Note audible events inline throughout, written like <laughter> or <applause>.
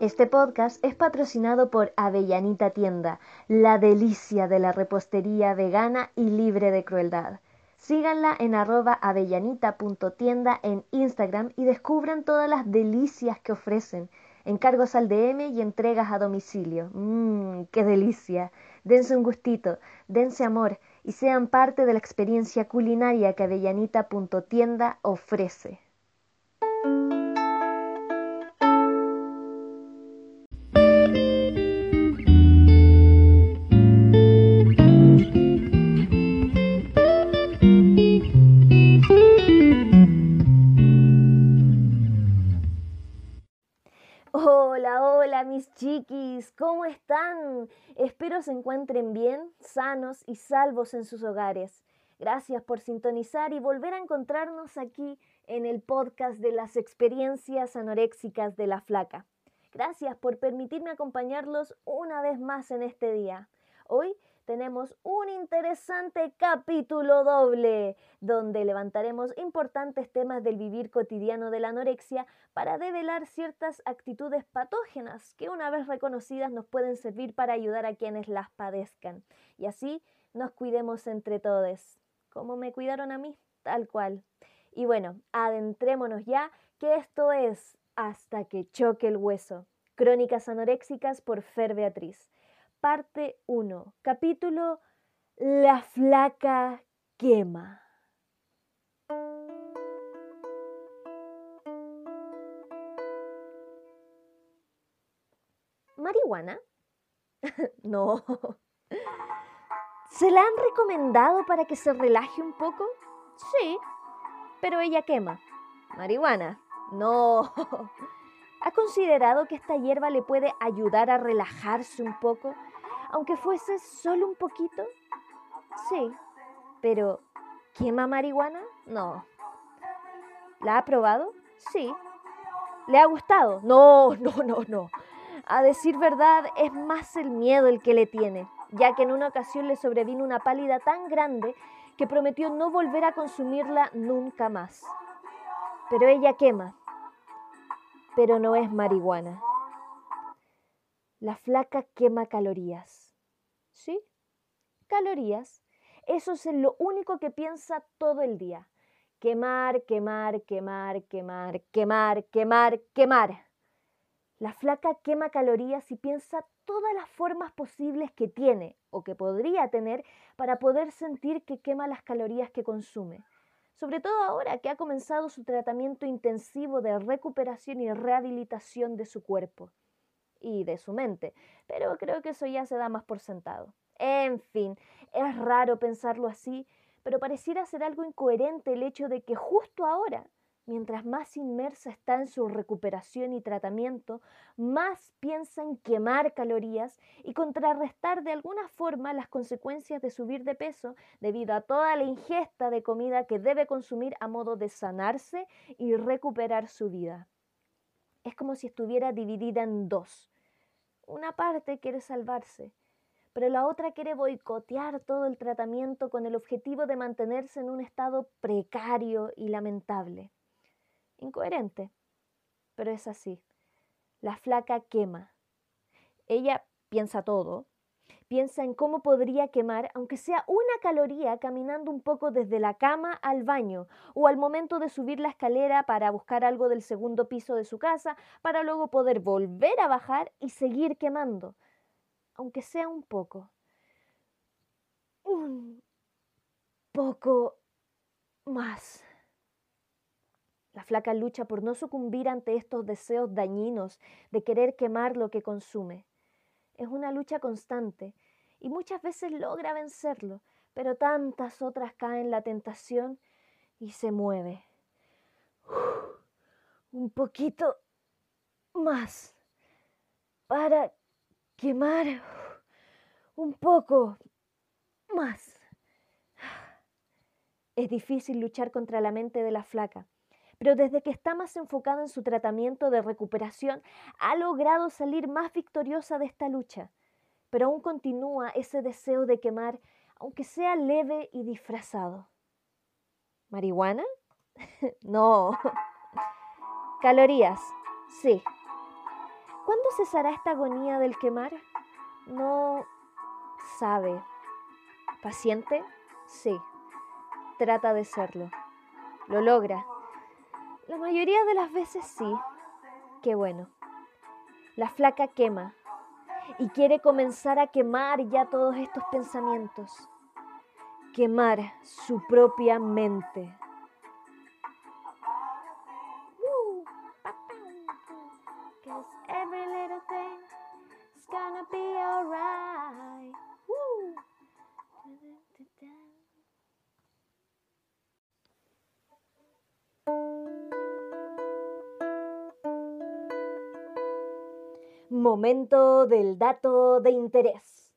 Este podcast es patrocinado por Avellanita Tienda, la delicia de la repostería vegana y libre de crueldad. Síganla en arroba avellanita.tienda en Instagram y descubran todas las delicias que ofrecen. Encargos al DM y entregas a domicilio. Mmm, qué delicia. Dense un gustito, dense amor y sean parte de la experiencia culinaria que avellanita.tienda ofrece. Espero se encuentren bien, sanos y salvos en sus hogares. Gracias por sintonizar y volver a encontrarnos aquí en el podcast de las experiencias anoréxicas de la flaca. Gracias por permitirme acompañarlos una vez más en este día. Hoy tenemos un interesante capítulo doble, donde levantaremos importantes temas del vivir cotidiano de la anorexia para develar ciertas actitudes patógenas que una vez reconocidas nos pueden servir para ayudar a quienes las padezcan. Y así nos cuidemos entre todos. como me cuidaron a mí? Tal cual. Y bueno, adentrémonos ya, que esto es Hasta que choque el hueso. Crónicas anoréxicas por Fer Beatriz parte 1, capítulo La flaca quema. ¿Marihuana? <laughs> no. ¿Se la han recomendado para que se relaje un poco? Sí, pero ella quema. ¿Marihuana? No. <laughs> ¿Ha considerado que esta hierba le puede ayudar a relajarse un poco? Aunque fuese solo un poquito? Sí, pero ¿quema marihuana? No. ¿La ha probado? Sí. ¿Le ha gustado? No, <laughs> no, no, no. A decir verdad, es más el miedo el que le tiene, ya que en una ocasión le sobrevino una pálida tan grande que prometió no volver a consumirla nunca más. Pero ella quema, pero no es marihuana. La flaca quema calorías. ¿Sí? Calorías. Eso es lo único que piensa todo el día. Quemar, quemar, quemar, quemar, quemar, quemar, quemar. La flaca quema calorías y piensa todas las formas posibles que tiene o que podría tener para poder sentir que quema las calorías que consume. Sobre todo ahora que ha comenzado su tratamiento intensivo de recuperación y rehabilitación de su cuerpo y de su mente, pero creo que eso ya se da más por sentado. En fin, es raro pensarlo así, pero pareciera ser algo incoherente el hecho de que justo ahora, mientras más inmersa está en su recuperación y tratamiento, más piensa en quemar calorías y contrarrestar de alguna forma las consecuencias de subir de peso debido a toda la ingesta de comida que debe consumir a modo de sanarse y recuperar su vida es como si estuviera dividida en dos. Una parte quiere salvarse, pero la otra quiere boicotear todo el tratamiento con el objetivo de mantenerse en un estado precario y lamentable. Incoherente, pero es así. La flaca quema. Ella piensa todo, Piensa en cómo podría quemar, aunque sea una caloría, caminando un poco desde la cama al baño o al momento de subir la escalera para buscar algo del segundo piso de su casa, para luego poder volver a bajar y seguir quemando, aunque sea un poco. Un poco más. La flaca lucha por no sucumbir ante estos deseos dañinos de querer quemar lo que consume. Es una lucha constante y muchas veces logra vencerlo, pero tantas otras caen en la tentación y se mueve. <sighs> un poquito más para quemar <sighs> un poco más. <sighs> Es difícil luchar contra la mente de la flaca pero desde que está más enfocada en su tratamiento de recuperación, ha logrado salir más victoriosa de esta lucha. Pero aún continúa ese deseo de quemar, aunque sea leve y disfrazado. ¿Marihuana? <laughs> no. <laughs> Calorías, sí. ¿Cuándo cesará esta agonía del quemar? No sabe. ¿Paciente? Sí. Trata de serlo. Lo logra. La mayoría de las veces sí. Qué bueno. La flaca quema y quiere comenzar a quemar ya todos estos pensamientos. Quemar su propia mente. Momento del dato de interés.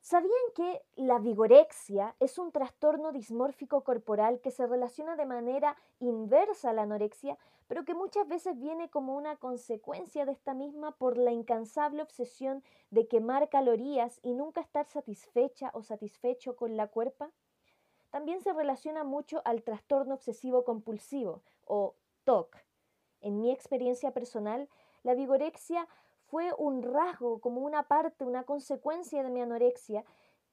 ¿Sabían que la vigorexia es un trastorno dismórfico corporal que se relaciona de manera inversa a la anorexia, pero que muchas veces viene como una consecuencia de esta misma por la incansable obsesión de quemar calorías y nunca estar satisfecha o satisfecho con la cuerpa? También se relaciona mucho al trastorno obsesivo compulsivo o TOC. En mi experiencia personal, la vigorexia fue un rasgo, como una parte, una consecuencia de mi anorexia,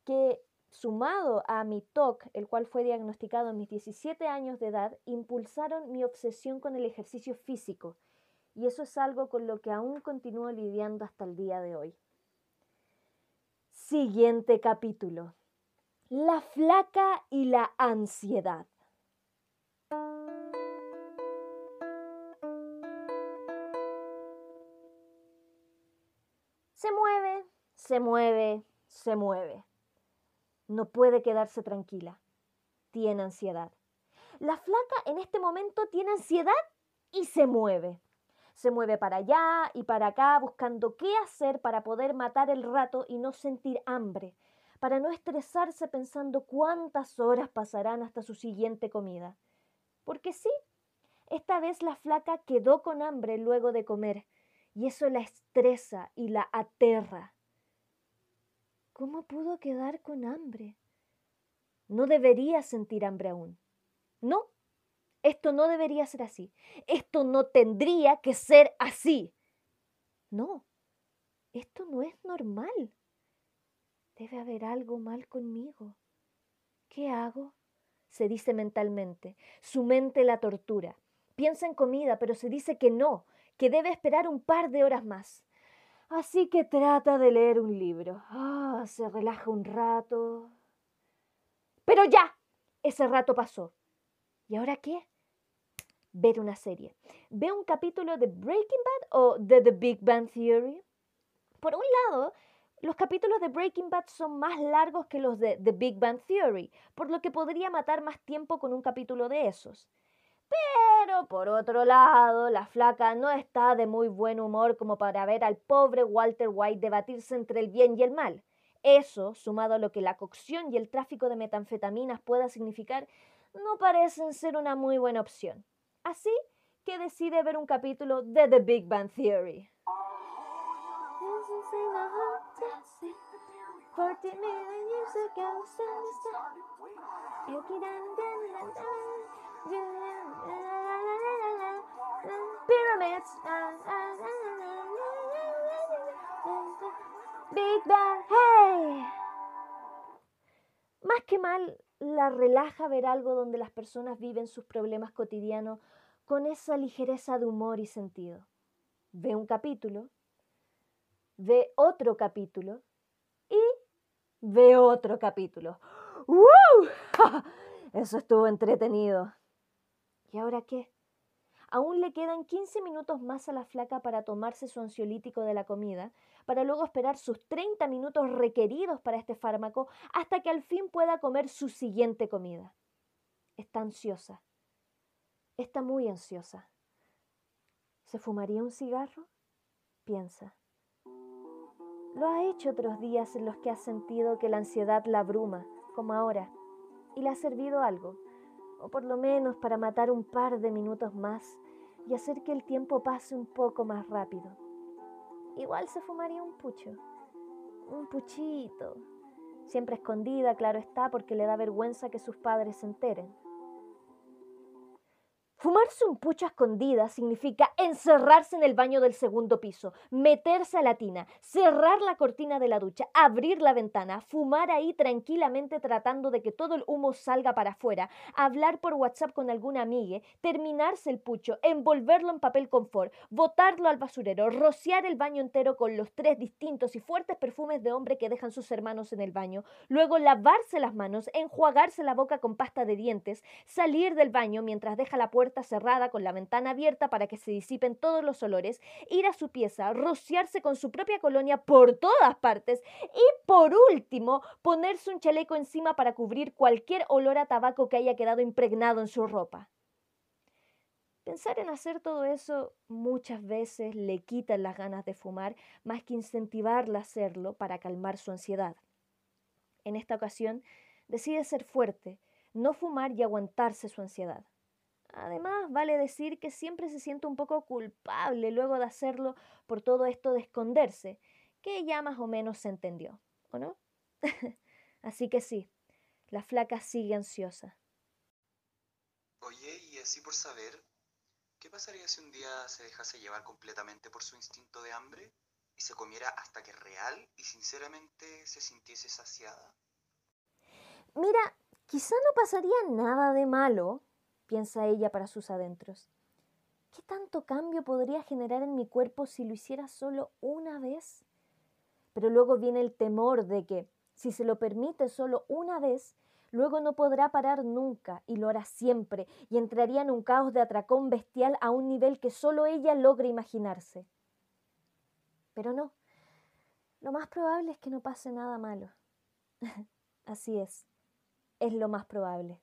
que sumado a mi TOC, el cual fue diagnosticado en mis 17 años de edad, impulsaron mi obsesión con el ejercicio físico. Y eso es algo con lo que aún continúo lidiando hasta el día de hoy. Siguiente capítulo. La flaca y la ansiedad. Se mueve, se mueve, se mueve. No puede quedarse tranquila. Tiene ansiedad. La flaca en este momento tiene ansiedad y se mueve. Se mueve para allá y para acá buscando qué hacer para poder matar el rato y no sentir hambre, para no estresarse pensando cuántas horas pasarán hasta su siguiente comida. Porque sí, esta vez la flaca quedó con hambre luego de comer y eso la estresa y la aterra. ¿Cómo pudo quedar con hambre? No debería sentir hambre aún. No, esto no debería ser así. Esto no tendría que ser así. No, esto no es normal. Debe haber algo mal conmigo. ¿Qué hago? Se dice mentalmente. Su mente la tortura. Piensa en comida, pero se dice que no, que debe esperar un par de horas más. Así que trata de leer un libro. Ah, se relaja un rato. Pero ya, ese rato pasó. ¿Y ahora qué? Ver una serie. Ve un capítulo de Breaking Bad o de The Big Bang Theory. Por un lado, los capítulos de Breaking Bad son más largos que los de The Big Bang Theory, por lo que podría matar más tiempo con un capítulo de esos. Pero por otro lado, la flaca no está de muy buen humor como para ver al pobre Walter White debatirse entre el bien y el mal. Eso, sumado a lo que la cocción y el tráfico de metanfetaminas pueda significar, no parecen ser una muy buena opción. Así que decide ver un capítulo de The Big Bang Theory. Big Bang, hey. Más que mal, la relaja ver algo donde las personas viven sus problemas cotidianos con esa ligereza de humor y sentido. Ve un capítulo, ve otro capítulo y ve otro capítulo. ¡Woo! <laughs> Eso estuvo entretenido. ¿Y ahora qué? Aún le quedan 15 minutos más a la flaca para tomarse su ansiolítico de la comida, para luego esperar sus 30 minutos requeridos para este fármaco hasta que al fin pueda comer su siguiente comida. Está ansiosa. Está muy ansiosa. ¿Se fumaría un cigarro? Piensa. Lo ha hecho otros días en los que ha sentido que la ansiedad la abruma, como ahora, y le ha servido algo o por lo menos para matar un par de minutos más y hacer que el tiempo pase un poco más rápido. Igual se fumaría un pucho, un puchito, siempre escondida, claro está, porque le da vergüenza que sus padres se enteren. Fumarse un pucho a escondida significa encerrarse en el baño del segundo piso, meterse a la tina, cerrar la cortina de la ducha, abrir la ventana, fumar ahí tranquilamente tratando de que todo el humo salga para afuera, hablar por WhatsApp con alguna amiga, terminarse el pucho, envolverlo en papel confort, botarlo al basurero, rociar el baño entero con los tres distintos y fuertes perfumes de hombre que dejan sus hermanos en el baño, luego lavarse las manos, enjuagarse la boca con pasta de dientes, salir del baño mientras deja la puerta cerrada con la ventana abierta para que se disipen todos los olores, ir a su pieza, rociarse con su propia colonia por todas partes y por último ponerse un chaleco encima para cubrir cualquier olor a tabaco que haya quedado impregnado en su ropa. Pensar en hacer todo eso muchas veces le quita las ganas de fumar más que incentivarla a hacerlo para calmar su ansiedad. En esta ocasión, decide ser fuerte, no fumar y aguantarse su ansiedad. Además, vale decir que siempre se siente un poco culpable luego de hacerlo por todo esto de esconderse, que ya más o menos se entendió, ¿o no? <laughs> así que sí, la flaca sigue ansiosa. Oye, y así por saber, ¿qué pasaría si un día se dejase llevar completamente por su instinto de hambre y se comiera hasta que real y sinceramente se sintiese saciada? Mira, quizá no pasaría nada de malo, piensa ella para sus adentros. ¿Qué tanto cambio podría generar en mi cuerpo si lo hiciera solo una vez? Pero luego viene el temor de que, si se lo permite solo una vez, luego no podrá parar nunca y lo hará siempre y entraría en un caos de atracón bestial a un nivel que solo ella logra imaginarse. Pero no, lo más probable es que no pase nada malo. <laughs> Así es, es lo más probable.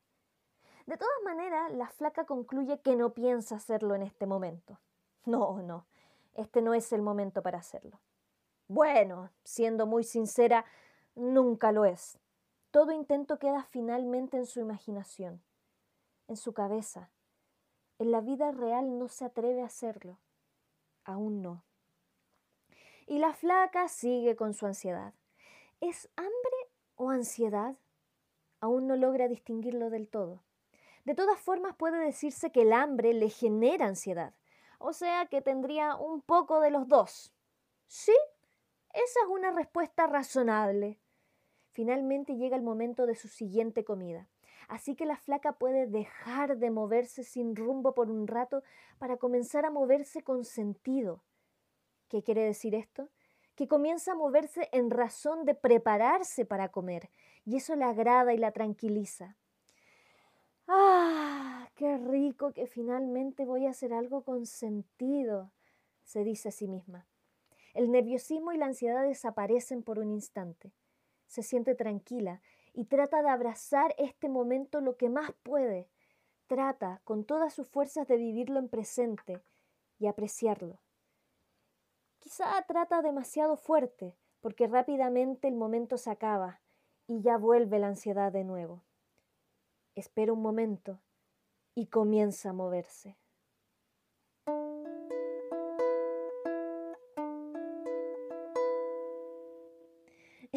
De todas maneras, la flaca concluye que no piensa hacerlo en este momento. No, no, este no es el momento para hacerlo. Bueno, siendo muy sincera, nunca lo es. Todo intento queda finalmente en su imaginación, en su cabeza. En la vida real no se atreve a hacerlo. Aún no. Y la flaca sigue con su ansiedad. ¿Es hambre o ansiedad? Aún no logra distinguirlo del todo. De todas formas, puede decirse que el hambre le genera ansiedad, o sea que tendría un poco de los dos. ¿Sí? Esa es una respuesta razonable. Finalmente llega el momento de su siguiente comida. Así que la flaca puede dejar de moverse sin rumbo por un rato para comenzar a moverse con sentido. ¿Qué quiere decir esto? Que comienza a moverse en razón de prepararse para comer, y eso la agrada y la tranquiliza. ¡Ah! ¡Qué rico que finalmente voy a hacer algo con sentido! se dice a sí misma. El nerviosismo y la ansiedad desaparecen por un instante. Se siente tranquila y trata de abrazar este momento lo que más puede. Trata con todas sus fuerzas de vivirlo en presente y apreciarlo. Quizá trata demasiado fuerte, porque rápidamente el momento se acaba y ya vuelve la ansiedad de nuevo espera un momento y comienza a moverse.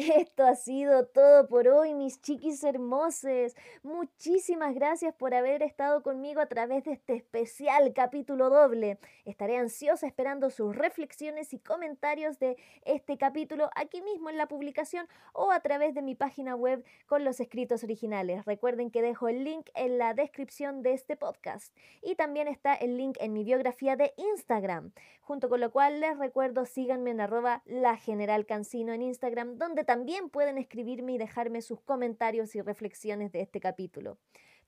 Esto ha sido todo por hoy, mis chiquis hermosos. Muchísimas gracias por haber estado conmigo a través de este especial capítulo doble. Estaré ansiosa esperando sus reflexiones y comentarios de este capítulo aquí mismo en la publicación o a través de mi página web con los escritos originales. Recuerden que dejo el link en la descripción de este podcast y también está el link en mi biografía de Instagram, junto con lo cual les recuerdo síganme en la general cancino en Instagram, donde pueden escribirme y dejarme sus comentarios y reflexiones de este capítulo.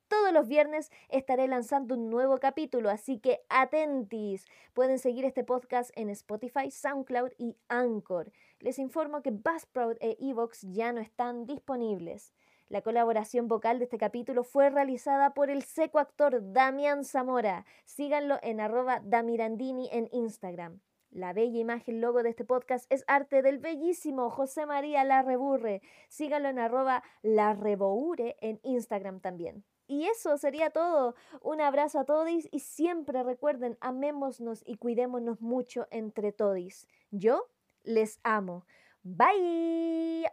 Todos los viernes estaré lanzando un nuevo capítulo, así que atentis. Pueden seguir este podcast en Spotify, SoundCloud y Anchor. Les informo que Buzzsprout e Evox ya no están disponibles. La colaboración vocal de este capítulo fue realizada por el seco actor Damián Zamora. Síganlo en arroba damirandini en Instagram. La bella imagen logo de este podcast es arte del bellísimo José María Larreburre. Sígalo en arroba larreboure en Instagram también. Y eso sería todo. Un abrazo a todos y siempre recuerden, amémonos y cuidémonos mucho entre todos. Yo les amo. Bye.